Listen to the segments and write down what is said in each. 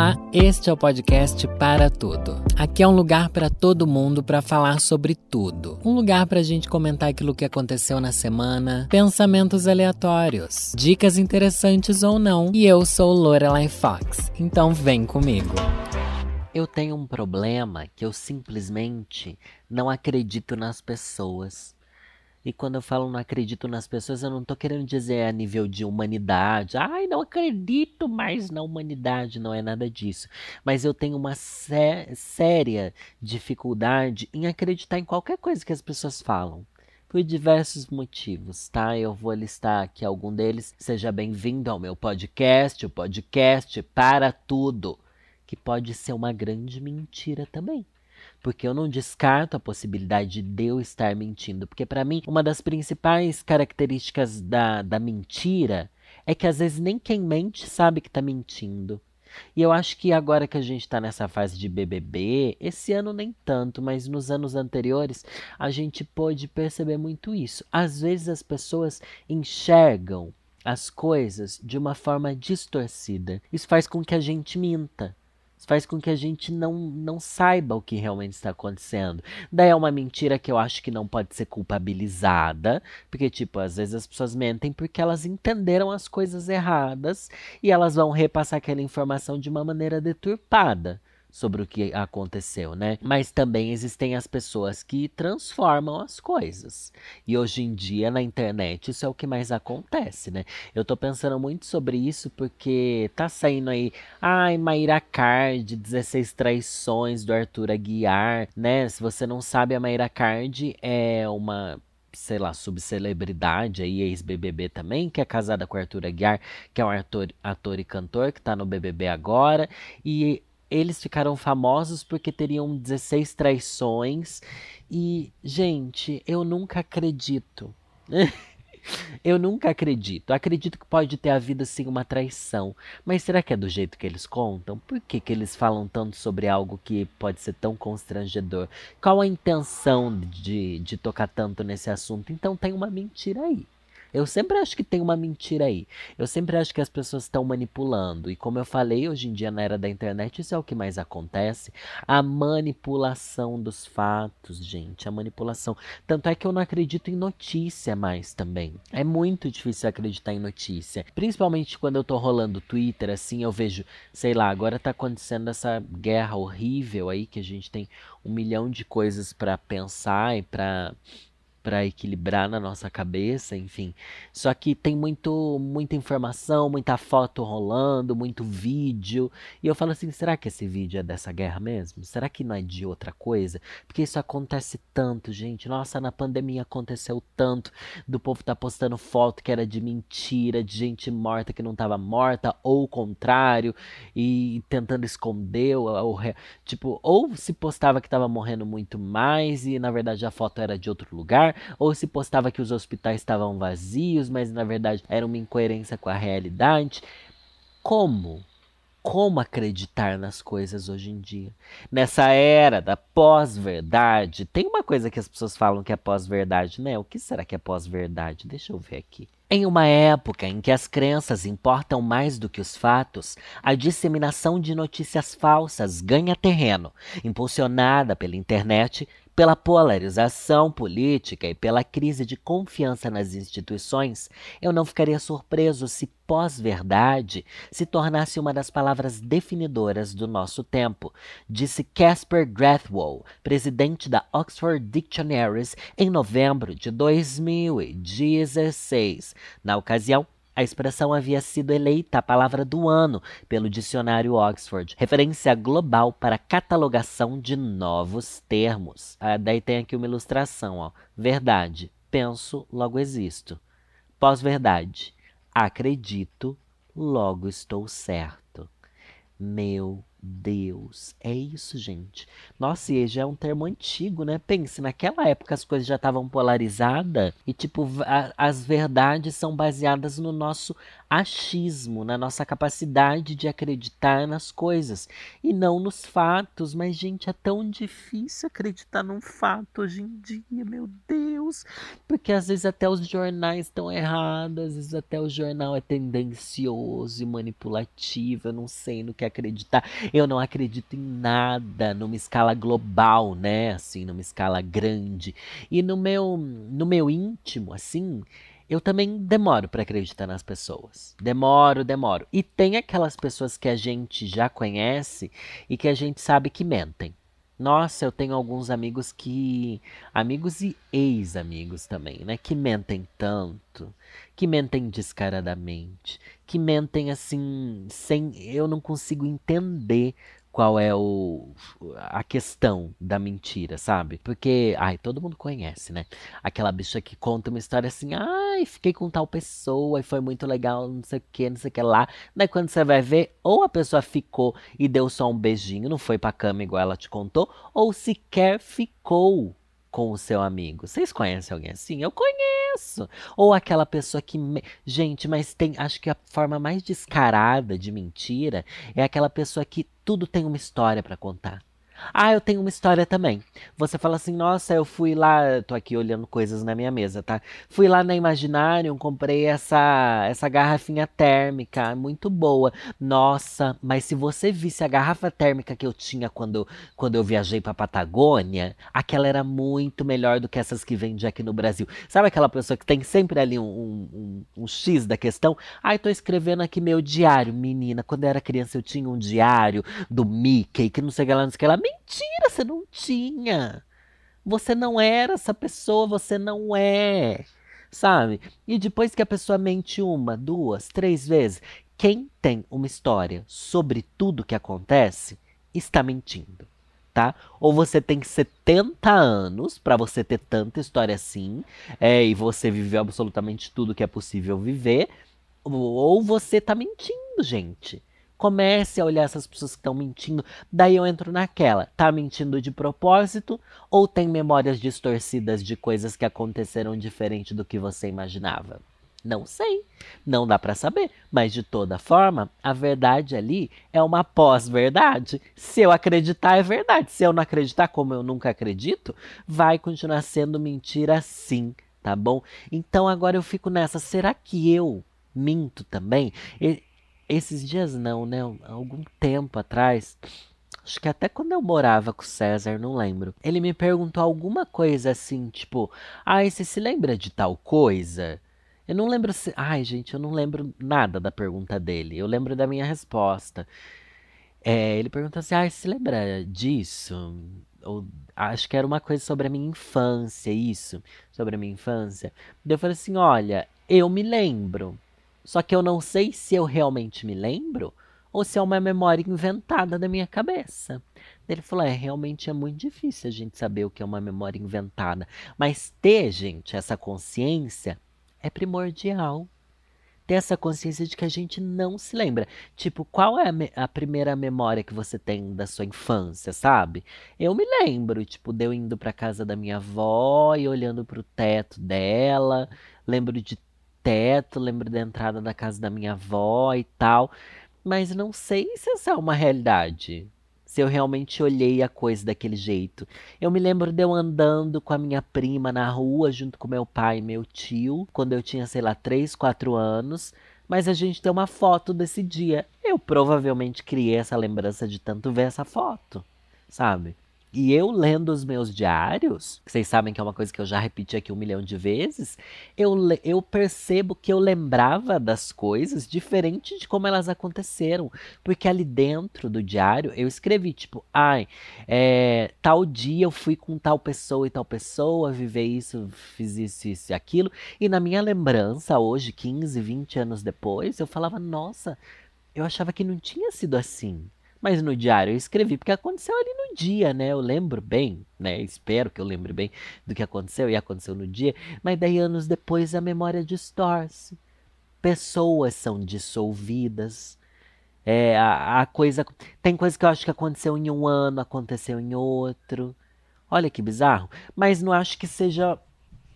Olá, este é o podcast Para Tudo. Aqui é um lugar para todo mundo para falar sobre tudo. Um lugar para a gente comentar aquilo que aconteceu na semana, pensamentos aleatórios, dicas interessantes ou não. E eu sou Lorelai Fox, então vem comigo. Eu tenho um problema que eu simplesmente não acredito nas pessoas. E quando eu falo não acredito nas pessoas, eu não tô querendo dizer a nível de humanidade. Ai, não acredito mais na humanidade, não é nada disso. Mas eu tenho uma sé séria dificuldade em acreditar em qualquer coisa que as pessoas falam. Por diversos motivos, tá? Eu vou listar aqui algum deles. Seja bem-vindo ao meu podcast, o podcast para tudo, que pode ser uma grande mentira também porque eu não descarto a possibilidade de eu estar mentindo, porque para mim uma das principais características da, da mentira é que às vezes nem quem mente sabe que está mentindo. E eu acho que agora que a gente está nessa fase de BBB, esse ano nem tanto, mas nos anos anteriores, a gente pôde perceber muito isso. Às vezes as pessoas enxergam as coisas de uma forma distorcida. Isso faz com que a gente minta faz com que a gente não, não saiba o que realmente está acontecendo. Daí é uma mentira que eu acho que não pode ser culpabilizada, porque, tipo, às vezes as pessoas mentem porque elas entenderam as coisas erradas e elas vão repassar aquela informação de uma maneira deturpada sobre o que aconteceu, né? Mas também existem as pessoas que transformam as coisas. E hoje em dia na internet isso é o que mais acontece, né? Eu tô pensando muito sobre isso porque tá saindo aí, ai, Mayra Card, 16 traições do Arthur Aguiar, né? Se você não sabe, a Mayra Card é uma sei lá, subcelebridade aí, ex-BBB também, que é casada com o Arthur Aguiar, que é um ator, ator e cantor que tá no BBB agora, e eles ficaram famosos porque teriam 16 traições. E, gente, eu nunca acredito. eu nunca acredito. Acredito que pode ter havido sim uma traição. Mas será que é do jeito que eles contam? Por que, que eles falam tanto sobre algo que pode ser tão constrangedor? Qual a intenção de, de tocar tanto nesse assunto? Então tem uma mentira aí. Eu sempre acho que tem uma mentira aí. Eu sempre acho que as pessoas estão manipulando. E como eu falei, hoje em dia na era da internet, isso é o que mais acontece. A manipulação dos fatos, gente. A manipulação. Tanto é que eu não acredito em notícia mais também. É muito difícil acreditar em notícia. Principalmente quando eu tô rolando Twitter, assim, eu vejo, sei lá, agora tá acontecendo essa guerra horrível aí que a gente tem um milhão de coisas para pensar e para para equilibrar na nossa cabeça, enfim. Só que tem muito muita informação, muita foto rolando, muito vídeo, e eu falo assim, será que esse vídeo é dessa guerra mesmo? Será que não é de outra coisa? Porque isso acontece tanto, gente. Nossa, na pandemia aconteceu tanto do povo tá postando foto que era de mentira, de gente morta que não estava morta, ou o contrário, e tentando esconder, ou, ou, tipo, ou se postava que estava morrendo muito mais e na verdade a foto era de outro lugar ou se postava que os hospitais estavam vazios, mas na verdade era uma incoerência com a realidade. Como? Como acreditar nas coisas hoje em dia? Nessa era da pós-verdade, tem uma coisa que as pessoas falam que é pós-verdade, né? O que será que é pós-verdade? Deixa eu ver aqui. Em uma época em que as crenças importam mais do que os fatos, a disseminação de notícias falsas ganha terreno, impulsionada pela internet pela polarização política e pela crise de confiança nas instituições, eu não ficaria surpreso se pós-verdade se tornasse uma das palavras definidoras do nosso tempo, disse Casper Grathwohl, presidente da Oxford Dictionaries, em novembro de 2016. Na ocasião, a expressão havia sido eleita a palavra do ano pelo dicionário Oxford, referência global para catalogação de novos termos. Ah, daí tem aqui uma ilustração, ó. Verdade, penso, logo existo. Pós-verdade, acredito, logo estou certo. Meu Deus, é isso, gente. Nossa, e já é um termo antigo, né? Pense, naquela época as coisas já estavam polarizadas e, tipo, a, as verdades são baseadas no nosso achismo, na nossa capacidade de acreditar nas coisas e não nos fatos. Mas, gente, é tão difícil acreditar num fato hoje em dia, meu Deus. Porque às vezes até os jornais estão errados, às vezes até o jornal é tendencioso e manipulativo. Eu não sei no que acreditar. Eu não acredito em nada numa escala global, né? Assim, numa escala grande. E no meu, no meu íntimo, assim eu também demoro para acreditar nas pessoas. Demoro, demoro. E tem aquelas pessoas que a gente já conhece e que a gente sabe que mentem. Nossa, eu tenho alguns amigos que. Amigos e ex-amigos também, né? Que mentem tanto. Que mentem descaradamente. Que mentem assim, sem. Eu não consigo entender qual é o, a questão da mentira, sabe? Porque, ai, todo mundo conhece, né? Aquela bicha que conta uma história assim, ai, fiquei com tal pessoa e foi muito legal, não sei o que, não sei o que lá. Daí quando você vai ver, ou a pessoa ficou e deu só um beijinho, não foi pra cama igual ela te contou, ou sequer ficou com o seu amigo. Vocês conhecem alguém assim? Eu conheço. Ou aquela pessoa que. Me... Gente, mas tem. Acho que a forma mais descarada de mentira é aquela pessoa que tudo tem uma história para contar. Ah, eu tenho uma história também. Você fala assim, nossa, eu fui lá, tô aqui olhando coisas na minha mesa, tá? Fui lá na Imaginarium, comprei essa essa garrafinha térmica, muito boa. Nossa, mas se você visse a garrafa térmica que eu tinha quando, quando eu viajei para Patagônia, aquela era muito melhor do que essas que vende aqui no Brasil. Sabe aquela pessoa que tem sempre ali um, um, um, um X da questão? Ai, tô escrevendo aqui meu diário, menina. Quando eu era criança eu tinha um diário do Mickey, que não sei o que lá, não sei o que lá Mentira, você não tinha. Você não era essa pessoa, você não é. Sabe? E depois que a pessoa mente uma, duas, três vezes, quem tem uma história sobre tudo que acontece está mentindo, tá? Ou você tem 70 anos para você ter tanta história assim, é, e você viveu absolutamente tudo que é possível viver, ou você está mentindo, gente. Comece a olhar essas pessoas que estão mentindo. Daí eu entro naquela. Tá mentindo de propósito ou tem memórias distorcidas de coisas que aconteceram diferente do que você imaginava? Não sei, não dá para saber, mas de toda forma, a verdade ali é uma pós-verdade. Se eu acreditar, é verdade. Se eu não acreditar, como eu nunca acredito, vai continuar sendo mentira sim, tá bom? Então agora eu fico nessa, será que eu minto também? Esses dias não, né? Algum tempo atrás, acho que até quando eu morava com o César, não lembro. Ele me perguntou alguma coisa assim, tipo, ai, você se lembra de tal coisa? Eu não lembro se. Ai, gente, eu não lembro nada da pergunta dele. Eu lembro da minha resposta. É, ele perguntou assim: ai, se lembra disso? Ou, acho que era uma coisa sobre a minha infância, isso. Sobre a minha infância. Eu falei assim: olha, eu me lembro. Só que eu não sei se eu realmente me lembro ou se é uma memória inventada da minha cabeça. Ele falou: é, realmente é muito difícil a gente saber o que é uma memória inventada. Mas ter, gente, essa consciência é primordial. Ter essa consciência de que a gente não se lembra. Tipo, qual é a, a primeira memória que você tem da sua infância, sabe? Eu me lembro, tipo, de eu indo pra casa da minha avó e olhando pro teto dela. Lembro de teto, lembro da entrada da casa da minha avó e tal, mas não sei se essa é uma realidade. Se eu realmente olhei a coisa daquele jeito. Eu me lembro de eu andando com a minha prima na rua, junto com meu pai e meu tio, quando eu tinha, sei lá, 3, 4 anos. Mas a gente tem uma foto desse dia. Eu provavelmente criei essa lembrança de tanto ver essa foto, sabe? E eu lendo os meus diários, que vocês sabem que é uma coisa que eu já repeti aqui um milhão de vezes, eu, eu percebo que eu lembrava das coisas diferente de como elas aconteceram. Porque ali dentro do diário eu escrevi, tipo, ai, é, tal dia eu fui com tal pessoa e tal pessoa, viver isso, fiz isso, isso e aquilo. E na minha lembrança, hoje, 15, 20 anos depois, eu falava, nossa, eu achava que não tinha sido assim. Mas no diário eu escrevi porque aconteceu ali no dia, né? Eu lembro bem, né? Espero que eu lembre bem do que aconteceu e aconteceu no dia. Mas daí anos depois a memória distorce. Pessoas são dissolvidas. É, a, a coisa. Tem coisa que eu acho que aconteceu em um ano, aconteceu em outro. Olha que bizarro. Mas não acho que seja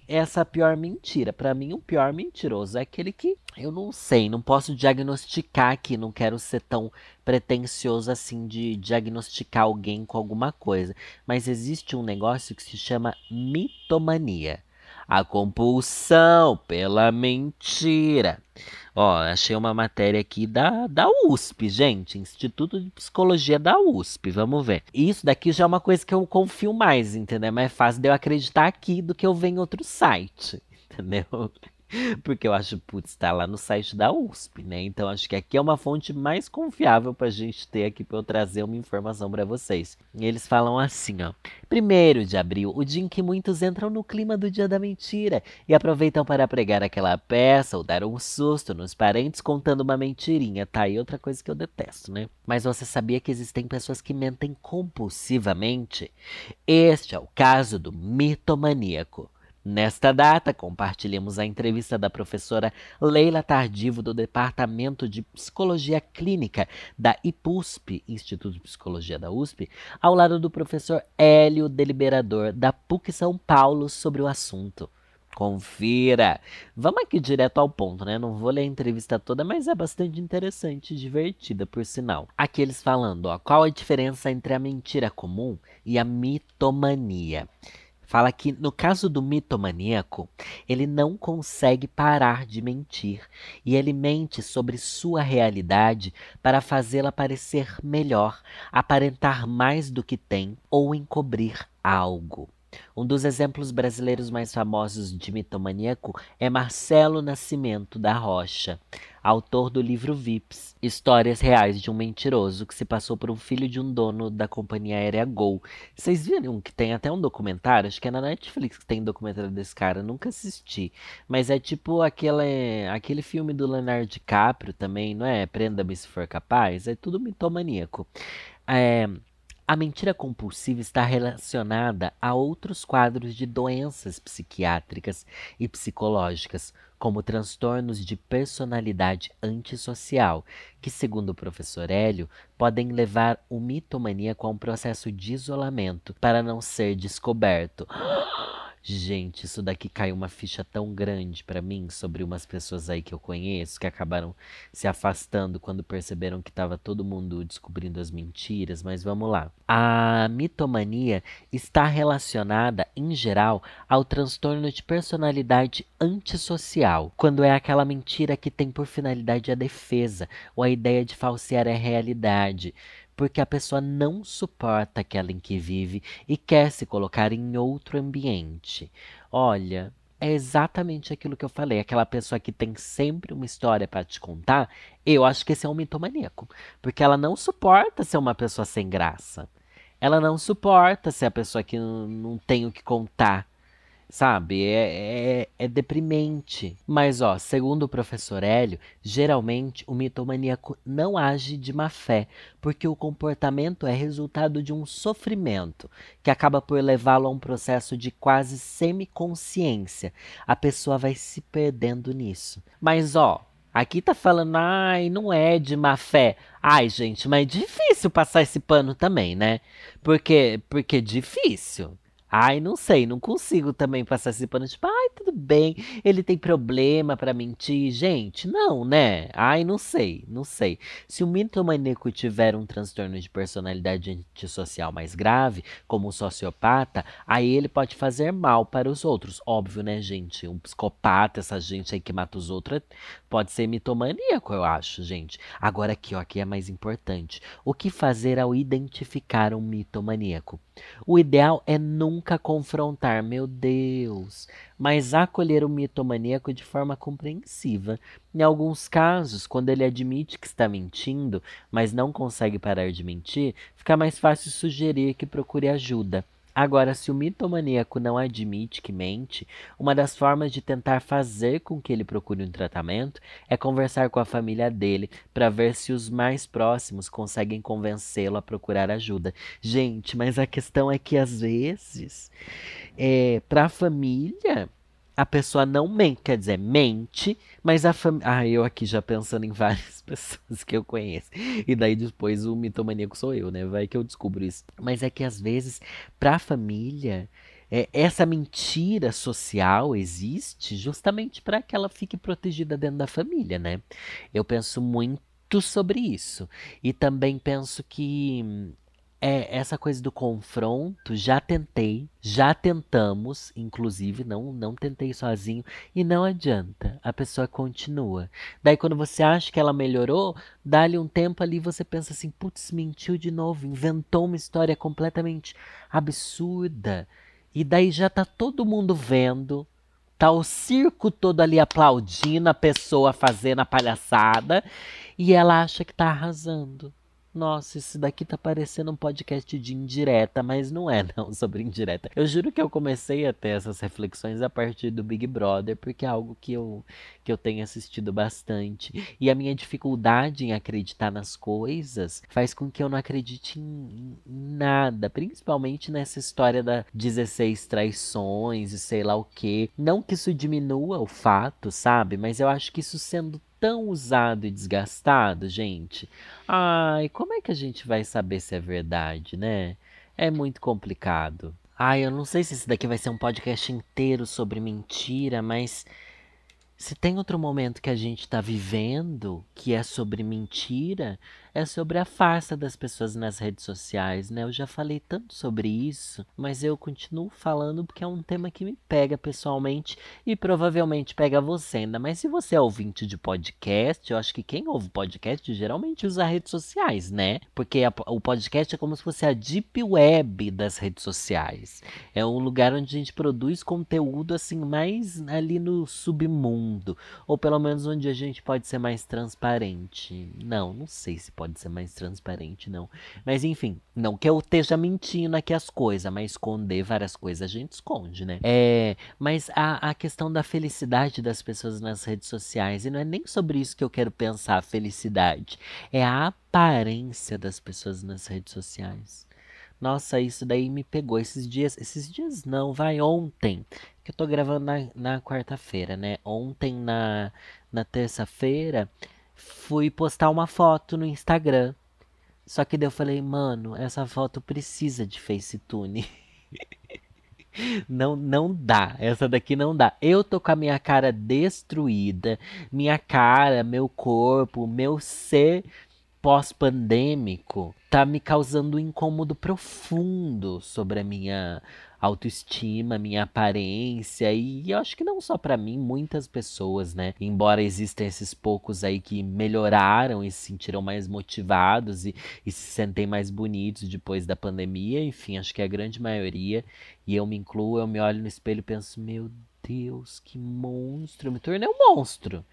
essa pior mentira. Para mim, o pior mentiroso é aquele que eu não sei, não posso diagnosticar aqui, não quero ser tão pretensioso assim de diagnosticar alguém com alguma coisa. Mas existe um negócio que se chama mitomania a compulsão pela mentira. Ó, achei uma matéria aqui da, da USP, gente. Instituto de Psicologia da USP. Vamos ver. Isso daqui já é uma coisa que eu confio mais, entendeu? É mais fácil de eu acreditar aqui do que eu ver em outro site, entendeu? Porque eu acho, putz, está lá no site da USP, né? Então acho que aqui é uma fonte mais confiável para a gente ter aqui para eu trazer uma informação para vocês. E eles falam assim, ó. Primeiro de abril, o dia em que muitos entram no clima do dia da mentira e aproveitam para pregar aquela peça ou dar um susto nos parentes contando uma mentirinha. Tá aí outra coisa que eu detesto, né? Mas você sabia que existem pessoas que mentem compulsivamente? Este é o caso do mitomaníaco. Nesta data, compartilhamos a entrevista da professora Leila Tardivo, do Departamento de Psicologia Clínica da IPUSP, Instituto de Psicologia da USP, ao lado do professor Hélio Deliberador, da PUC São Paulo, sobre o assunto. Confira! Vamos aqui direto ao ponto, né? Não vou ler a entrevista toda, mas é bastante interessante e divertida, por sinal. Aqui eles falando, ó, qual a diferença entre a mentira comum e a mitomania? Fala que no caso do mitomaníaco, ele não consegue parar de mentir e ele mente sobre sua realidade para fazê-la parecer melhor, aparentar mais do que tem ou encobrir algo. Um dos exemplos brasileiros mais famosos de mitomaníaco é Marcelo Nascimento da Rocha, autor do livro Vips, Histórias Reais de um Mentiroso que se passou por um filho de um dono da companhia aérea Gol. Vocês viram que tem até um documentário, acho que é na Netflix que tem documentário desse cara, nunca assisti, mas é tipo aquele, aquele filme do Leonardo DiCaprio também, não é? Prenda-me se for capaz, é tudo mitomaníaco. É, a mentira compulsiva está relacionada a outros quadros de doenças psiquiátricas e psicológicas, como transtornos de personalidade antissocial, que, segundo o professor Hélio, podem levar o mitomaníaco a um processo de isolamento para não ser descoberto. Gente, isso daqui caiu uma ficha tão grande para mim sobre umas pessoas aí que eu conheço que acabaram se afastando quando perceberam que estava todo mundo descobrindo as mentiras, mas vamos lá. A mitomania está relacionada, em geral, ao transtorno de personalidade antissocial, quando é aquela mentira que tem por finalidade a defesa ou a ideia de falsear a realidade porque a pessoa não suporta aquela em que vive e quer se colocar em outro ambiente. Olha, é exatamente aquilo que eu falei. Aquela pessoa que tem sempre uma história para te contar, eu acho que esse é um mitomaníaco. Porque ela não suporta ser uma pessoa sem graça. Ela não suporta ser a pessoa que não, tem o que contar sabe? É, é, é, deprimente. Mas, ó, segundo o professor Hélio, geralmente o mitomaníaco não age de má fé, porque o comportamento é resultado de um sofrimento que acaba por levá-lo a um processo de quase semiconsciência. A pessoa vai se perdendo nisso. Mas, ó, Aqui tá falando, ai, não é de má fé. Ai, gente, mas é difícil passar esse pano também, né? Porque, porque é difícil. Ai, não sei, não consigo também passar esse pano, tipo, ai, tudo bem, ele tem problema para mentir. Gente, não, né? Ai, não sei, não sei. Se o mitomaníaco tiver um transtorno de personalidade antissocial mais grave, como um sociopata, aí ele pode fazer mal para os outros. Óbvio, né, gente? Um psicopata, essa gente aí que mata os outros, pode ser mitomaníaco, eu acho, gente. Agora aqui, ó, aqui é mais importante. O que fazer ao identificar um mitomaníaco? O ideal é nunca confrontar, meu Deus, mas acolher o mitomaníaco de forma compreensiva. Em alguns casos, quando ele admite que está mentindo, mas não consegue parar de mentir, fica mais fácil sugerir que procure ajuda. Agora, se o mitomaníaco não admite que mente, uma das formas de tentar fazer com que ele procure um tratamento é conversar com a família dele para ver se os mais próximos conseguem convencê-lo a procurar ajuda. Gente, mas a questão é que às vezes, é, para a família, a pessoa não mente, quer dizer, mente, mas a família. Ah, eu aqui já pensando em várias pessoas que eu conheço. E daí depois o mitomaníaco sou eu, né? Vai que eu descubro isso. Mas é que às vezes, pra família, é, essa mentira social existe justamente para que ela fique protegida dentro da família, né? Eu penso muito sobre isso. E também penso que é, essa coisa do confronto, já tentei, já tentamos, inclusive, não, não tentei sozinho, e não adianta, a pessoa continua. Daí, quando você acha que ela melhorou, dá-lhe um tempo ali você pensa assim: putz, mentiu de novo, inventou uma história completamente absurda. E daí já tá todo mundo vendo, tá o circo todo ali aplaudindo a pessoa fazendo a palhaçada, e ela acha que tá arrasando. Nossa, esse daqui tá parecendo um podcast de indireta, mas não é não sobre indireta. Eu juro que eu comecei a ter essas reflexões a partir do Big Brother, porque é algo que eu, que eu tenho assistido bastante. E a minha dificuldade em acreditar nas coisas faz com que eu não acredite em, em nada, principalmente nessa história da 16 traições e sei lá o que. Não que isso diminua o fato, sabe? Mas eu acho que isso sendo tão usado e desgastado, gente. Ai, como é que a gente vai saber se é verdade, né? É muito complicado. Ai, eu não sei se esse daqui vai ser um podcast inteiro sobre mentira, mas se tem outro momento que a gente está vivendo que é sobre mentira, é sobre a farsa das pessoas nas redes sociais, né? Eu já falei tanto sobre isso, mas eu continuo falando porque é um tema que me pega pessoalmente e provavelmente pega você ainda. Mas se você é ouvinte de podcast, eu acho que quem ouve podcast geralmente usa redes sociais, né? Porque a, o podcast é como se fosse a deep web das redes sociais. É um lugar onde a gente produz conteúdo assim mais ali no submundo, ou pelo menos onde a gente pode ser mais transparente. Não, não sei se pode pode ser mais transparente, não. Mas enfim, não que eu esteja mentindo aqui as coisas, mas esconder várias coisas a gente esconde, né? É, mas a, a questão da felicidade das pessoas nas redes sociais, e não é nem sobre isso que eu quero pensar, felicidade. É a aparência das pessoas nas redes sociais. Nossa, isso daí me pegou esses dias. Esses dias não, vai ontem. Que eu tô gravando na, na quarta-feira, né? Ontem, na, na terça-feira, fui postar uma foto no Instagram. Só que daí eu falei, mano, essa foto precisa de FaceTune. não, não dá. Essa daqui não dá. Eu tô com a minha cara destruída. Minha cara, meu corpo, meu ser pós-pandêmico tá me causando um incômodo profundo sobre a minha autoestima, minha aparência e eu acho que não só para mim, muitas pessoas, né? Embora existam esses poucos aí que melhoraram e se sentiram mais motivados e, e se sentem mais bonitos depois da pandemia, enfim, acho que é a grande maioria e eu me incluo, eu me olho no espelho e penso, meu Deus, que monstro, eu me tornei um monstro.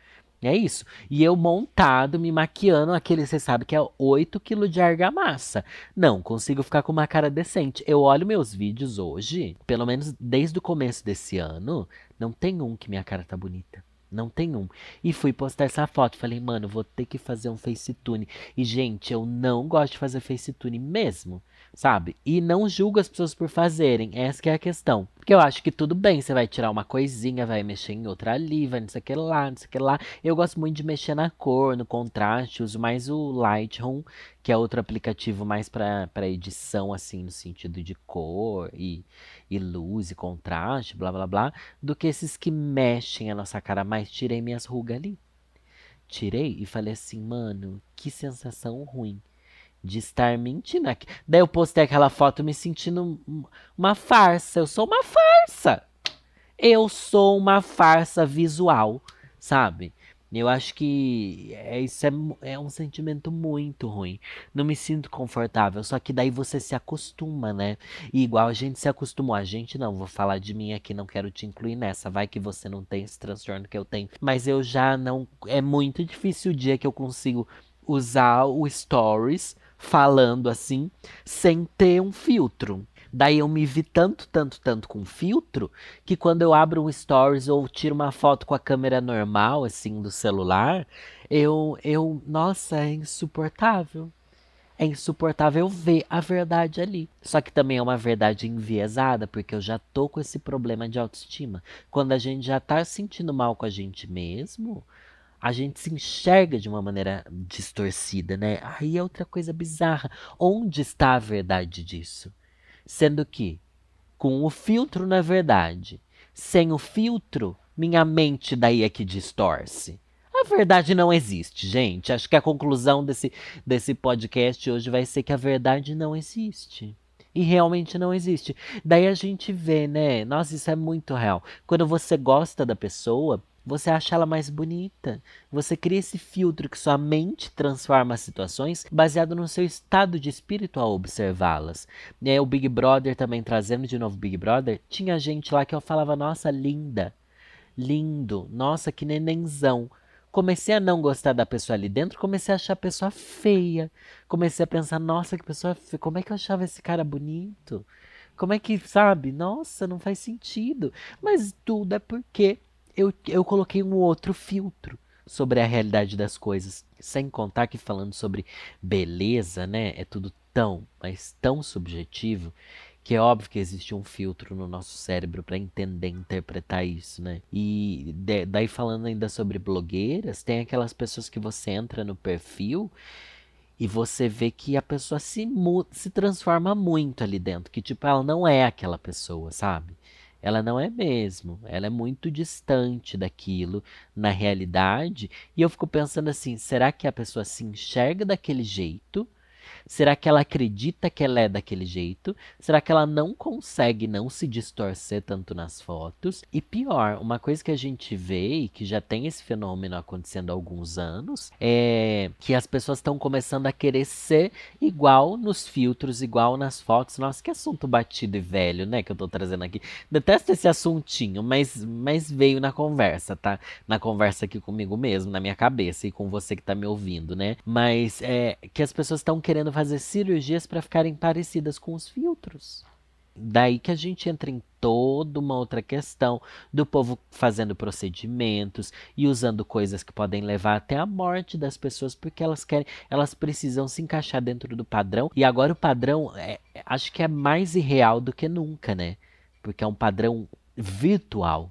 É isso. E eu montado, me maquiando, aquele, você sabe que é 8 kg de argamassa. Não, consigo ficar com uma cara decente. Eu olho meus vídeos hoje, pelo menos desde o começo desse ano, não tem um que minha cara tá bonita. Não tem um. E fui postar essa foto. Falei, mano, vou ter que fazer um facetune. E, gente, eu não gosto de fazer facetune mesmo sabe? E não julgo as pessoas por fazerem, essa é a questão. Porque eu acho que tudo bem, você vai tirar uma coisinha, vai mexer em outra ali, vai não sei o que lá, não sei o que lá. Eu gosto muito de mexer na cor, no contraste, uso mais o Lightroom, que é outro aplicativo mais para edição, assim, no sentido de cor e, e luz e contraste, blá blá blá, do que esses que mexem a nossa cara mais. Tirei minhas rugas ali. Tirei e falei assim, mano, que sensação ruim de estar mentindo. Daí eu postei aquela foto me sentindo uma farsa. Eu sou uma farsa. Eu sou uma farsa visual, sabe? Eu acho que é, isso é, é um sentimento muito ruim. Não me sinto confortável. Só que daí você se acostuma, né? E igual a gente se acostumou. A gente não, vou falar de mim aqui, não quero te incluir nessa. Vai que você não tem esse transtorno que eu tenho. Mas eu já não. É muito difícil o dia que eu consigo usar o Stories falando assim, sem ter um filtro. Daí eu me vi tanto, tanto, tanto com filtro, que quando eu abro um stories ou tiro uma foto com a câmera normal, assim, do celular, eu, eu, nossa, é insuportável. É insuportável ver a verdade ali. Só que também é uma verdade enviesada, porque eu já tô com esse problema de autoestima. Quando a gente já tá sentindo mal com a gente mesmo, a gente se enxerga de uma maneira distorcida, né? Aí é outra coisa bizarra. Onde está a verdade disso? Sendo que Com o filtro na verdade. Sem o filtro, minha mente daí é que distorce. A verdade não existe, gente. Acho que a conclusão desse, desse podcast hoje vai ser que a verdade não existe. E realmente não existe. Daí a gente vê, né? Nossa, isso é muito real. Quando você gosta da pessoa, você acha ela mais bonita. Você cria esse filtro que sua mente transforma as situações baseado no seu estado de espírito ao observá-las. É, o Big Brother também trazendo de novo Big Brother, tinha gente lá que eu falava, nossa, linda, lindo, nossa, que nenenzão. Comecei a não gostar da pessoa ali dentro, comecei a achar a pessoa feia. Comecei a pensar, nossa, que pessoa feia. Como é que eu achava esse cara bonito? Como é que, sabe? Nossa, não faz sentido. Mas tudo é porque eu, eu coloquei um outro filtro sobre a realidade das coisas. Sem contar que falando sobre beleza, né? É tudo tão, mas tão subjetivo que é óbvio que existe um filtro no nosso cérebro para entender, interpretar isso, né? E de, daí falando ainda sobre blogueiras, tem aquelas pessoas que você entra no perfil e você vê que a pessoa se, se transforma muito ali dentro, que tipo, ela não é aquela pessoa, sabe? Ela não é mesmo, ela é muito distante daquilo na realidade. E eu fico pensando assim: será que a pessoa se enxerga daquele jeito? Será que ela acredita que ela é daquele jeito? Será que ela não consegue não se distorcer tanto nas fotos? E pior, uma coisa que a gente vê e que já tem esse fenômeno acontecendo há alguns anos é que as pessoas estão começando a querer ser igual nos filtros, igual nas fotos. Nossa, que assunto batido e velho, né, que eu tô trazendo aqui. Detesto esse assuntinho, mas, mas veio na conversa, tá? Na conversa aqui comigo mesmo, na minha cabeça e com você que tá me ouvindo, né? Mas é que as pessoas estão querendo querendo fazer cirurgias para ficarem parecidas com os filtros. Daí que a gente entra em toda uma outra questão do povo fazendo procedimentos e usando coisas que podem levar até a morte das pessoas porque elas querem, elas precisam se encaixar dentro do padrão. E agora o padrão é, acho que é mais irreal do que nunca, né? Porque é um padrão virtual.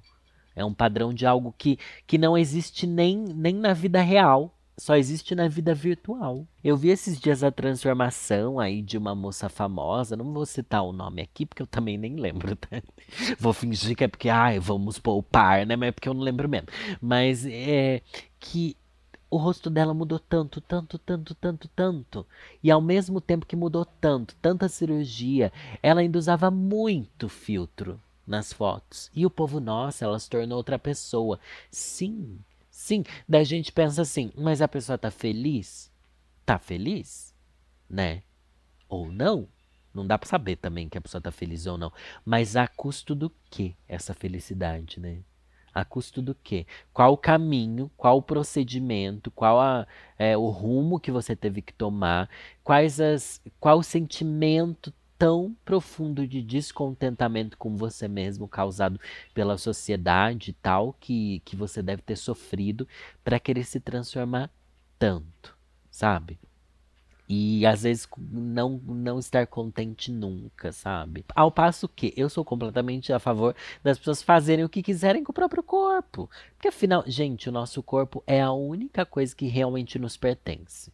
É um padrão de algo que, que não existe nem, nem na vida real só existe na vida virtual. Eu vi esses dias a transformação aí de uma moça famosa, não vou citar o nome aqui porque eu também nem lembro, tá? Vou fingir que é porque, ai, vamos poupar, né? Mas é porque eu não lembro mesmo. Mas é que o rosto dela mudou tanto, tanto, tanto, tanto, tanto. E ao mesmo tempo que mudou tanto, tanta cirurgia, ela ainda usava muito filtro nas fotos. E o povo, nossa, ela se tornou outra pessoa. Sim, Sim, da gente pensa assim, mas a pessoa tá feliz? Tá feliz? Né? Ou não? Não dá para saber também que a pessoa tá feliz ou não. Mas a custo do que essa felicidade, né? A custo do quê? Qual o caminho, qual o procedimento, qual a, é, o rumo que você teve que tomar, quais as, qual o sentimento tão profundo de descontentamento com você mesmo causado pela sociedade tal que, que você deve ter sofrido para querer se transformar tanto, sabe? E às vezes não, não estar contente nunca, sabe? Ao passo que eu sou completamente a favor das pessoas fazerem o que quiserem com o próprio corpo. Porque afinal, gente, o nosso corpo é a única coisa que realmente nos pertence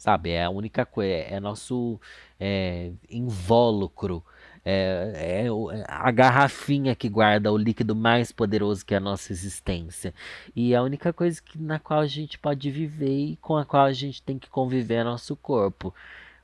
sabe? É a única coisa, é nosso é, invólucro, é, é, a garrafinha que guarda o líquido mais poderoso que é a nossa existência. E é a única coisa que, na qual a gente pode viver e com a qual a gente tem que conviver é nosso corpo.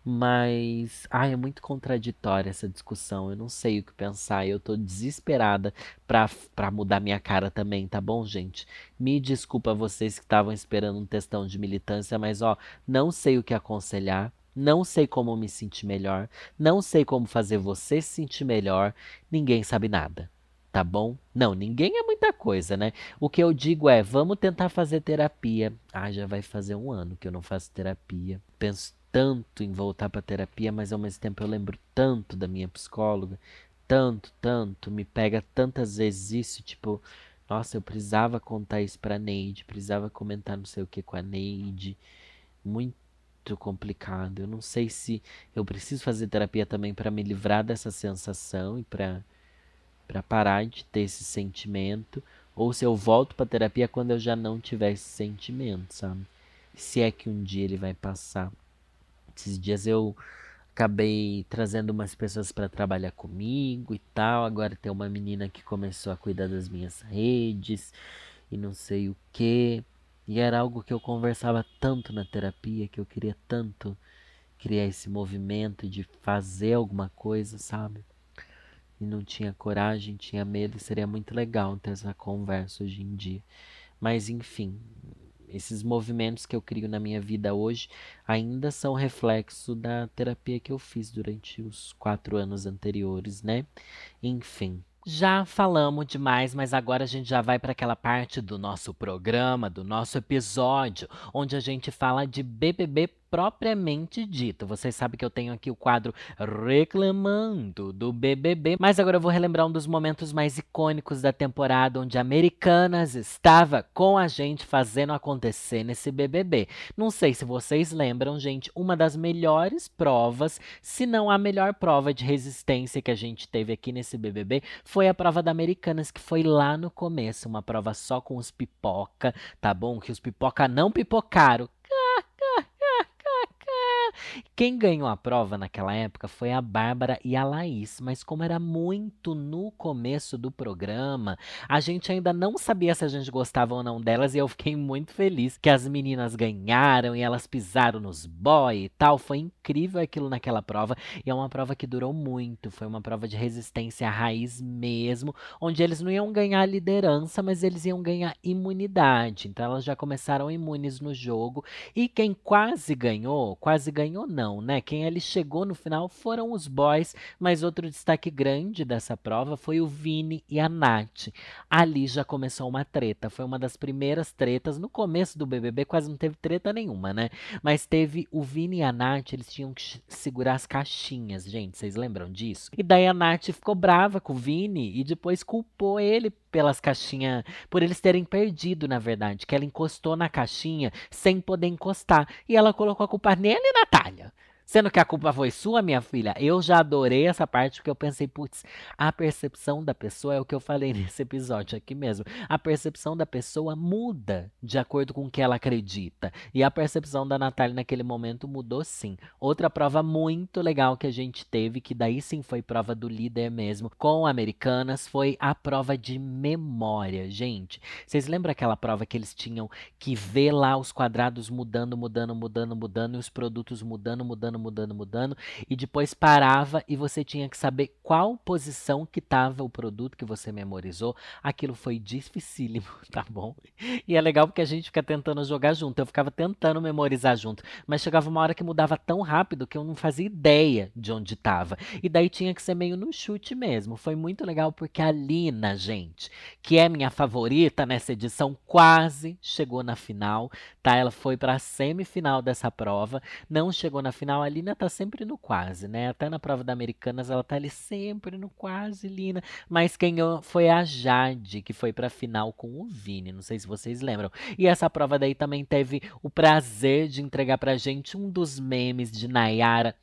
Mas, ai, é muito contraditória essa discussão. Eu não sei o que pensar. Eu tô desesperada pra, pra mudar minha cara também, tá bom, gente? Me desculpa vocês que estavam esperando um testão de militância, mas ó, não sei o que aconselhar. Não sei como me sentir melhor. Não sei como fazer você se sentir melhor. Ninguém sabe nada tá bom? Não, ninguém é muita coisa, né? O que eu digo é, vamos tentar fazer terapia. Ah, já vai fazer um ano que eu não faço terapia. Penso tanto em voltar para terapia, mas ao mesmo tempo eu lembro tanto da minha psicóloga, tanto, tanto, me pega tantas vezes isso, tipo, nossa, eu precisava contar isso para Neide, precisava comentar não sei o que com a Neide. Muito complicado. Eu não sei se eu preciso fazer terapia também para me livrar dessa sensação e para para parar de ter esse sentimento, ou se eu volto para terapia quando eu já não tiver esse sentimento, sabe? Se é que um dia ele vai passar. Esses dias eu acabei trazendo umas pessoas para trabalhar comigo e tal. Agora tem uma menina que começou a cuidar das minhas redes e não sei o que. E era algo que eu conversava tanto na terapia, que eu queria tanto criar esse movimento de fazer alguma coisa, sabe? E não tinha coragem, tinha medo, seria muito legal ter essa conversa hoje em dia. Mas enfim, esses movimentos que eu crio na minha vida hoje ainda são reflexo da terapia que eu fiz durante os quatro anos anteriores, né? Enfim. Já falamos demais, mas agora a gente já vai para aquela parte do nosso programa, do nosso episódio, onde a gente fala de BBB propriamente dito. Vocês sabem que eu tenho aqui o quadro Reclamando do BBB, mas agora eu vou relembrar um dos momentos mais icônicos da temporada, onde Americanas estava com a gente fazendo acontecer nesse BBB. Não sei se vocês lembram, gente, uma das melhores provas, se não a melhor prova de resistência que a gente teve aqui nesse BBB, foi a prova da Americanas, que foi lá no começo, uma prova só com os pipoca, tá bom? Que os pipoca não pipocaram. Quem ganhou a prova naquela época foi a Bárbara e a Laís, mas como era muito no começo do programa, a gente ainda não sabia se a gente gostava ou não delas e eu fiquei muito feliz que as meninas ganharam e elas pisaram nos boy e tal. Foi incrível aquilo naquela prova e é uma prova que durou muito. Foi uma prova de resistência à raiz mesmo, onde eles não iam ganhar liderança, mas eles iam ganhar imunidade. Então elas já começaram imunes no jogo e quem quase ganhou, quase ganhou não, né? Quem ali chegou no final foram os boys, mas outro destaque grande dessa prova foi o Vini e a Nath. Ali já começou uma treta, foi uma das primeiras tretas. No começo do BBB quase não teve treta nenhuma, né? Mas teve o Vini e a Nath, eles tinham que segurar as caixinhas, gente, vocês lembram disso? E daí a Nath ficou brava com o Vini e depois culpou ele pelas caixinhas, por eles terem perdido, na verdade, que ela encostou na caixinha sem poder encostar. E ela colocou a culpa nele Natália. Sendo que a culpa foi sua, minha filha. Eu já adorei essa parte porque eu pensei, putz, a percepção da pessoa é o que eu falei nesse episódio aqui mesmo. A percepção da pessoa muda de acordo com o que ela acredita. E a percepção da Natália naquele momento mudou sim. Outra prova muito legal que a gente teve, que daí sim foi prova do líder mesmo, com Americanas, foi a prova de memória. Gente, vocês lembram aquela prova que eles tinham que ver lá os quadrados mudando, mudando, mudando, mudando e os produtos mudando, mudando? Mudando, mudando, mudando, e depois parava e você tinha que saber qual posição que estava o produto que você memorizou. Aquilo foi dificílimo, tá bom? E é legal porque a gente fica tentando jogar junto. Eu ficava tentando memorizar junto, mas chegava uma hora que mudava tão rápido que eu não fazia ideia de onde estava. E daí tinha que ser meio no chute mesmo. Foi muito legal porque a Lina, gente, que é minha favorita nessa edição, quase chegou na final, tá? Ela foi para a semifinal dessa prova, não chegou na final, a Lina tá sempre no quase, né? Até na prova da Americanas ela tá ali sempre no quase, Lina. Mas quem foi a Jade, que foi pra final com o Vini. Não sei se vocês lembram. E essa prova daí também teve o prazer de entregar pra gente um dos memes de Nayara.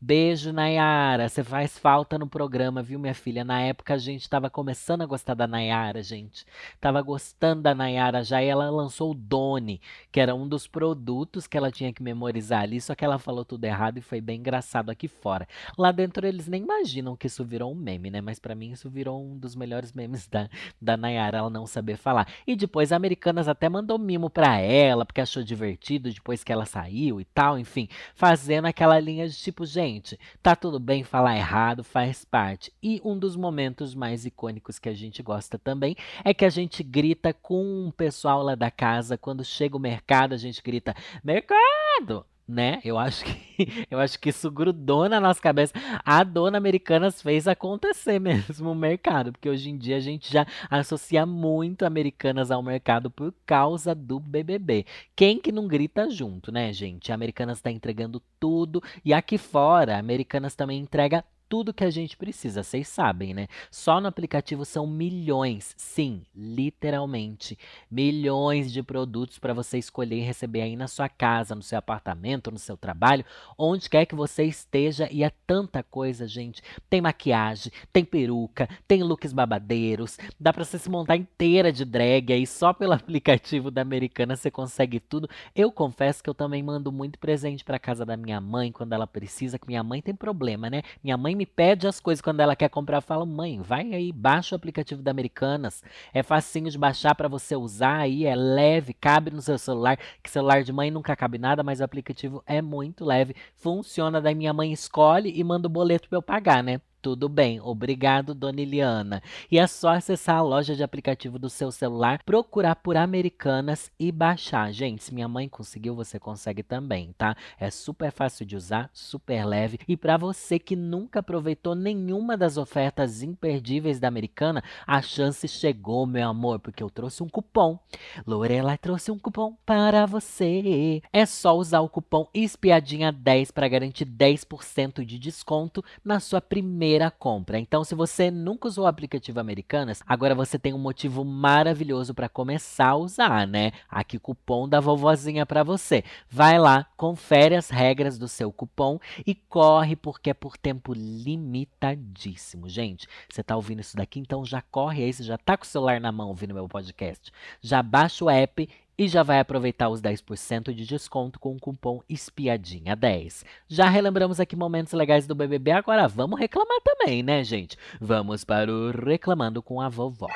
Beijo, Nayara. Você faz falta no programa, viu, minha filha? Na época a gente tava começando a gostar da Nayara, gente. Tava gostando da Nayara já e ela lançou o Doni, que era um dos produtos que ela tinha que memorizar ali, só que ela falou tudo errado e foi bem engraçado aqui fora. Lá dentro eles nem imaginam que isso virou um meme, né? Mas para mim isso virou um dos melhores memes da, da Nayara, ela não saber falar. E depois a Americanas até mandou mimo pra ela, porque achou divertido depois que ela saiu e tal, enfim, fazendo aquela linha de tipo, gente gente, tá tudo bem falar errado, faz parte. E um dos momentos mais icônicos que a gente gosta também é que a gente grita com o pessoal lá da casa. Quando chega o mercado, a gente grita: Mercado! Né? Eu acho que eu acho que isso grudou na nossa cabeça. A dona Americanas fez acontecer mesmo o mercado, porque hoje em dia a gente já associa muito Americanas ao mercado por causa do BBB. Quem que não grita junto, né, gente? A Americanas está entregando tudo e aqui fora, a Americanas também entrega tudo que a gente precisa, vocês sabem, né? Só no aplicativo são milhões, sim, literalmente, milhões de produtos para você escolher e receber aí na sua casa, no seu apartamento, no seu trabalho, onde quer que você esteja. E é tanta coisa, gente. Tem maquiagem, tem peruca, tem looks babadeiros, dá para você se montar inteira de drag aí só pelo aplicativo da Americana você consegue tudo. Eu confesso que eu também mando muito presente para casa da minha mãe quando ela precisa, que minha mãe tem problema, né? Minha mãe me pede as coisas quando ela quer comprar, eu falo: "Mãe, vai aí, baixa o aplicativo da Americanas. É facinho de baixar para você usar aí, é leve, cabe no seu celular, que celular de mãe nunca cabe nada, mas o aplicativo é muito leve, funciona, daí minha mãe escolhe e manda o boleto para eu pagar, né? Tudo bem, obrigado, dona Eliana. E é só acessar a loja de aplicativo do seu celular, procurar por Americanas e baixar. Gente, se minha mãe conseguiu, você consegue também, tá? É super fácil de usar, super leve. E para você que nunca aproveitou nenhuma das ofertas imperdíveis da Americana, a chance chegou, meu amor, porque eu trouxe um cupom. Lorela trouxe um cupom para você. É só usar o cupom ESPIADINHA10 para garantir 10% de desconto na sua primeira primeira compra. Então, se você nunca usou o aplicativo Americanas, agora você tem um motivo maravilhoso para começar a usar, né? Aqui cupom da vovozinha para você. Vai lá, confere as regras do seu cupom e corre porque é por tempo limitadíssimo. Gente, você tá ouvindo isso daqui, então já corre aí, você já tá com o celular na mão ouvindo meu podcast. Já baixa o app e já vai aproveitar os 10% de desconto com o cupom ESPIADINHA10. Já relembramos aqui momentos legais do BBB, agora vamos reclamar também, né, gente? Vamos para o Reclamando com a Vovó.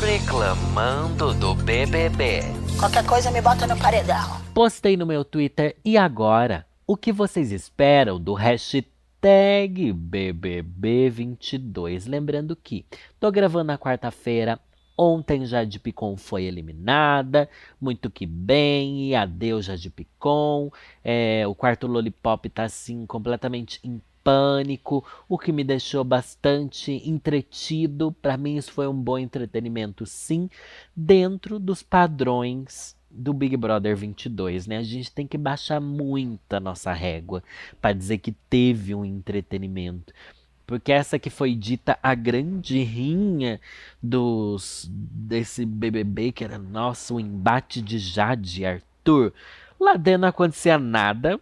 Reclamando do BBB. Qualquer coisa me bota no paredão. Postei no meu Twitter e agora? O que vocês esperam do hashtag BBB22? Lembrando que tô gravando na quarta-feira, Ontem Jade Picon foi eliminada, muito que bem, e adeus Jade Picon. É, o quarto Lollipop tá assim completamente em pânico, o que me deixou bastante entretido. Para mim isso foi um bom entretenimento, sim, dentro dos padrões do Big Brother 22, né? A gente tem que baixar muito a nossa régua para dizer que teve um entretenimento. Porque essa que foi dita a grande rinha dos desse BBB, que era, nossa, o embate de Jade e Arthur. Lá dentro não acontecia nada.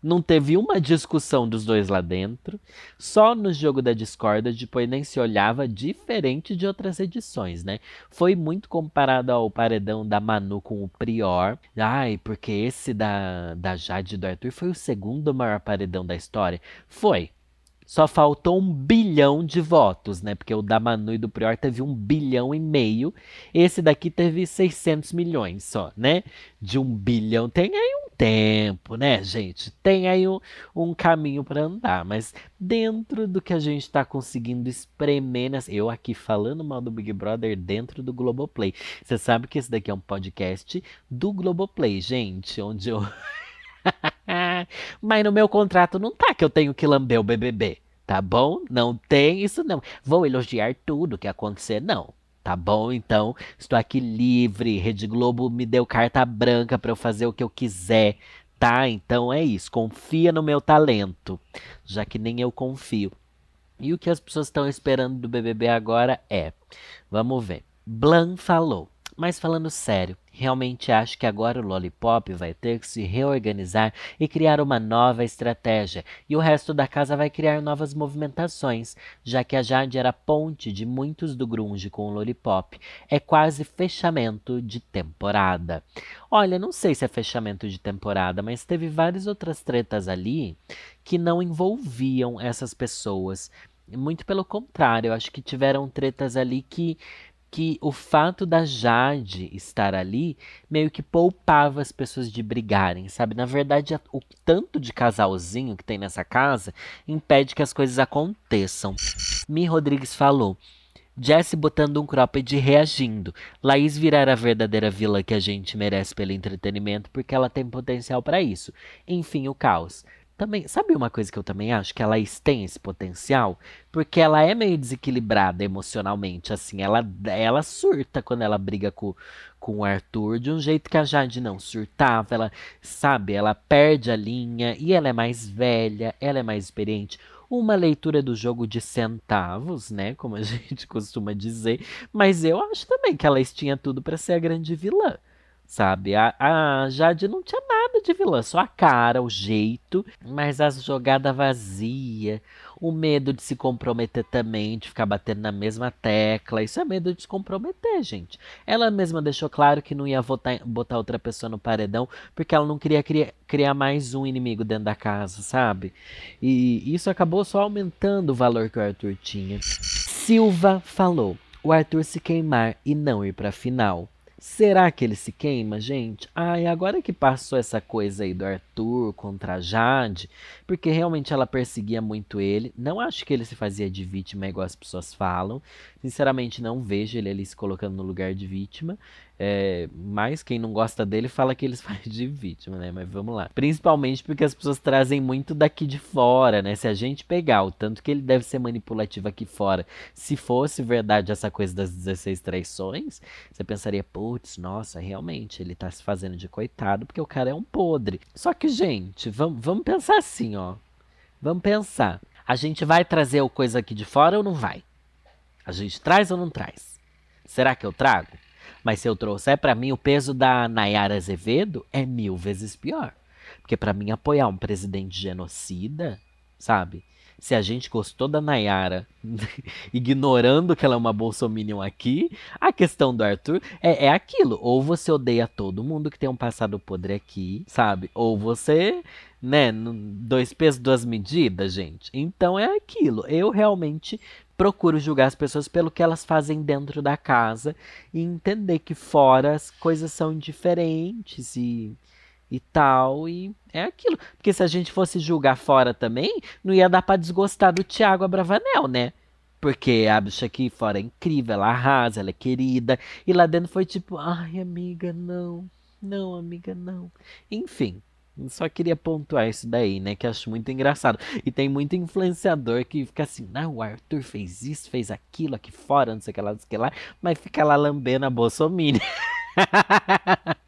Não teve uma discussão dos dois lá dentro. Só no jogo da discorda, depois nem se olhava diferente de outras edições, né? Foi muito comparado ao paredão da Manu com o Prior. Ai, porque esse da, da Jade e do Arthur foi o segundo maior paredão da história. Foi. Só faltou um bilhão de votos, né? Porque o da Manu e do Prior teve um bilhão e meio. Esse daqui teve 600 milhões só, né? De um bilhão. Tem aí um tempo, né, gente? Tem aí um, um caminho para andar. Mas dentro do que a gente está conseguindo espremer, nas... eu aqui falando mal do Big Brother dentro do Globoplay. Você sabe que esse daqui é um podcast do Globoplay, gente, onde eu. Mas no meu contrato não tá que eu tenho que lamber o BBB. Tá bom? Não tem isso não. Vou elogiar tudo que acontecer, não. Tá bom? Então, estou aqui livre. Rede Globo me deu carta branca para eu fazer o que eu quiser. Tá? Então é isso. Confia no meu talento. Já que nem eu confio. E o que as pessoas estão esperando do BBB agora é. Vamos ver. Blan falou. Mas falando sério, realmente acho que agora o Lollipop vai ter que se reorganizar e criar uma nova estratégia, e o resto da casa vai criar novas movimentações, já que a Jade era ponte de muitos do grunge com o Lollipop. É quase fechamento de temporada. Olha, não sei se é fechamento de temporada, mas teve várias outras tretas ali que não envolviam essas pessoas. Muito pelo contrário, acho que tiveram tretas ali que que o fato da Jade estar ali meio que poupava as pessoas de brigarem, sabe? Na verdade, o tanto de casalzinho que tem nessa casa impede que as coisas aconteçam. Mi Rodrigues falou. Jesse botando um cropped reagindo. Laís virar a verdadeira vilã que a gente merece pelo entretenimento porque ela tem potencial para isso. Enfim, o caos. Também, sabe uma coisa que eu também acho que a Laís tem esse potencial, porque ela é meio desequilibrada emocionalmente, assim, ela ela surta quando ela briga com, com o Arthur de um jeito que a Jade não surtava, ela sabe, ela perde a linha e ela é mais velha, ela é mais experiente uma leitura do jogo de centavos, né? Como a gente costuma dizer. Mas eu acho também que ela tinha tudo para ser a grande vilã. Sabe? A, a Jade não tinha nada de vilã, só a cara, o jeito, mas as jogadas vazias, o medo de se comprometer também, de ficar batendo na mesma tecla. Isso é medo de se comprometer, gente. Ela mesma deixou claro que não ia votar, botar outra pessoa no paredão porque ela não queria criar, criar mais um inimigo dentro da casa, sabe? E isso acabou só aumentando o valor que o Arthur tinha. Silva falou: o Arthur se queimar e não ir pra final. Será que ele se queima, gente? Ai, agora que passou essa coisa aí do Arthur contra a Jade, porque realmente ela perseguia muito ele. Não acho que ele se fazia de vítima igual as pessoas falam. Sinceramente, não vejo ele ali se colocando no lugar de vítima. É, mas quem não gosta dele fala que eles fazem de vítima, né? Mas vamos lá. Principalmente porque as pessoas trazem muito daqui de fora, né? Se a gente pegar o tanto que ele deve ser manipulativo aqui fora, se fosse verdade essa coisa das 16 traições, você pensaria, putz, nossa, realmente, ele tá se fazendo de coitado porque o cara é um podre. Só que, gente, vamos, vamos pensar assim, ó. Vamos pensar. A gente vai trazer o coisa aqui de fora ou não vai? A gente traz ou não traz? Será que eu trago? Mas se eu trouxer para mim o peso da Nayara Azevedo é mil vezes pior. Porque para mim apoiar um presidente genocida, sabe? Se a gente gostou da Nayara, ignorando que ela é uma bolsominion aqui, a questão do Arthur é, é aquilo. Ou você odeia todo mundo que tem um passado podre aqui, sabe? Ou você, né, dois pesos, duas medidas, gente. Então é aquilo. Eu realmente procuro julgar as pessoas pelo que elas fazem dentro da casa e entender que fora as coisas são diferentes e, e tal. E é aquilo. Porque se a gente fosse julgar fora também, não ia dar para desgostar do Tiago Abravanel, né? Porque a bicha aqui fora é incrível, ela arrasa, ela é querida. E lá dentro foi tipo, ai, amiga, não. Não, amiga, não. Enfim, só queria pontuar isso daí, né? Que acho muito engraçado. E tem muito influenciador que fica assim, não, o Arthur fez isso, fez aquilo aqui fora, não sei o que lá, não sei o que lá, mas fica lá lambendo a Bolsonaro.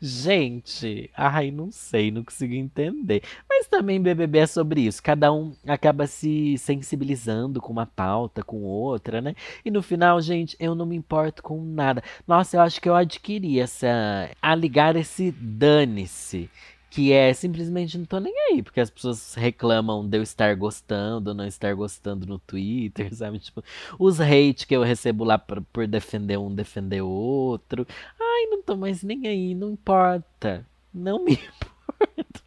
Gente, ai, não sei, não consigo entender. Mas também BBB é sobre isso. Cada um acaba se sensibilizando com uma pauta, com outra, né? E no final, gente, eu não me importo com nada. Nossa, eu acho que eu adquiri essa. a ligar esse dane-se que é simplesmente não tô nem aí, porque as pessoas reclamam de eu estar gostando não estar gostando no Twitter, sabe? Tipo, os hate que eu recebo lá por, por defender um, defender outro. Ai, não tô mais nem aí, não importa. Não me importa.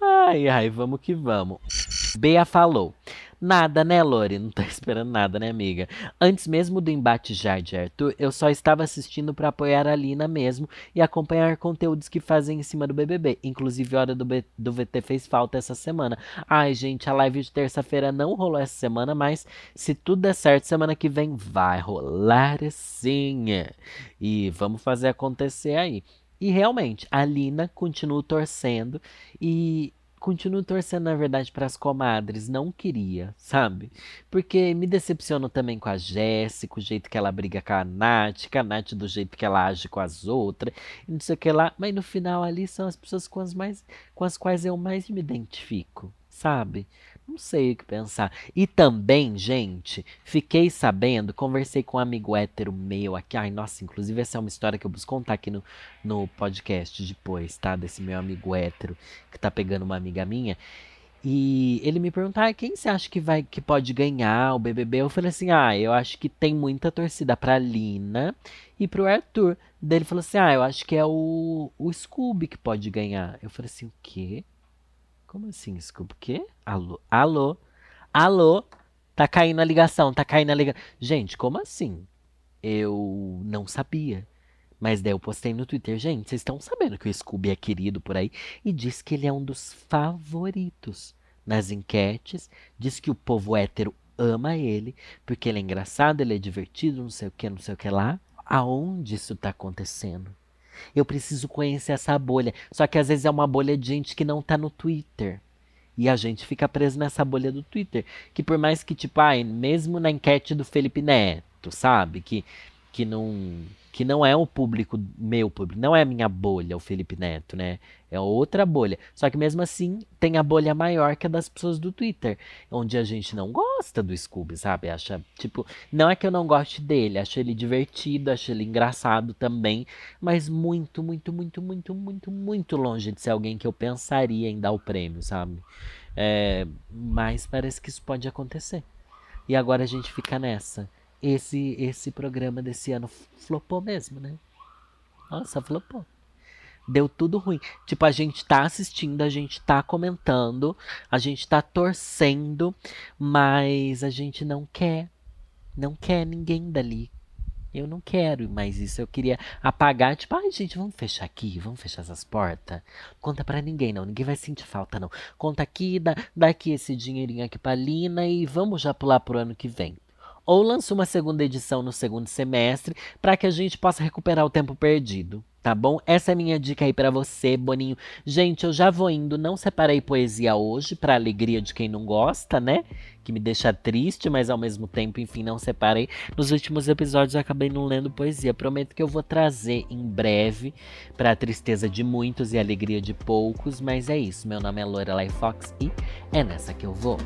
Ai, ai, vamos que vamos. Bea falou. Nada, né, Lori? Não tá esperando nada, né, amiga? Antes mesmo do embate Jade e Arthur, eu só estava assistindo para apoiar a Lina mesmo e acompanhar conteúdos que fazem em cima do BBB. Inclusive, a hora do, B do VT fez falta essa semana. Ai, gente, a live de terça-feira não rolou essa semana, mas se tudo der certo, semana que vem vai rolar sim. E vamos fazer acontecer aí. E realmente, a Lina continua torcendo e continuo torcendo, na verdade, para as comadres. Não queria, sabe? Porque me decepciono também com a Jéssica, o jeito que ela briga com a Nath, com a Nath do jeito que ela age com as outras, e não sei o que lá. Mas no final ali são as pessoas com as, mais, com as quais eu mais me identifico, sabe? Não sei o que pensar. E também, gente, fiquei sabendo, conversei com um amigo hétero meu aqui. Ai, nossa, inclusive essa é uma história que eu vou contar aqui no, no podcast depois, tá? Desse meu amigo hétero que tá pegando uma amiga minha. E ele me perguntou, ah, quem você acha que vai que pode ganhar o BBB? Eu falei assim, ah, eu acho que tem muita torcida pra Lina e pro Arthur. Daí ele falou assim, ah, eu acho que é o, o Scooby que pode ganhar. Eu falei assim, o quê? Como assim, desculpa? O quê? Alô? Alô? Alô? Tá caindo a ligação, tá caindo a ligação. Gente, como assim? Eu não sabia. Mas daí eu postei no Twitter, gente, vocês estão sabendo que o Scooby é querido por aí e diz que ele é um dos favoritos nas enquetes, diz que o povo hétero ama ele, porque ele é engraçado, ele é divertido, não sei o que, não sei o que lá. Aonde isso tá acontecendo? Eu preciso conhecer essa bolha. Só que às vezes é uma bolha de gente que não tá no Twitter. E a gente fica preso nessa bolha do Twitter. Que por mais que, tipo, ai, mesmo na enquete do Felipe Neto, sabe? Que, que não que não é o público, meu público, não é a minha bolha, o Felipe Neto, né? É outra bolha. Só que mesmo assim, tem a bolha maior que a das pessoas do Twitter, onde a gente não gosta do Scooby, sabe? Acha, tipo, não é que eu não goste dele, acho ele divertido, acho ele engraçado também, mas muito, muito, muito, muito, muito, muito longe de ser alguém que eu pensaria em dar o prêmio, sabe? É, mas parece que isso pode acontecer. E agora a gente fica nessa esse esse programa desse ano flopou mesmo, né? Nossa, flopou. Deu tudo ruim. Tipo, a gente tá assistindo, a gente tá comentando, a gente tá torcendo, mas a gente não quer. Não quer ninguém dali. Eu não quero mais isso. Eu queria apagar, tipo, ai, gente, vamos fechar aqui, vamos fechar essas portas. Conta para ninguém, não. Ninguém vai sentir falta, não. Conta aqui, dá, dá aqui esse dinheirinho aqui pra Lina e vamos já pular pro ano que vem ou lança uma segunda edição no segundo semestre para que a gente possa recuperar o tempo perdido. Tá bom? Essa é minha dica aí para você, Boninho. Gente, eu já vou indo. Não separei poesia hoje, para alegria de quem não gosta, né? Que me deixa triste, mas ao mesmo tempo, enfim, não separei. Nos últimos episódios eu acabei não lendo poesia. Prometo que eu vou trazer em breve, para tristeza de muitos e alegria de poucos. Mas é isso. Meu nome é Lorelai Fox e é nessa que eu vou.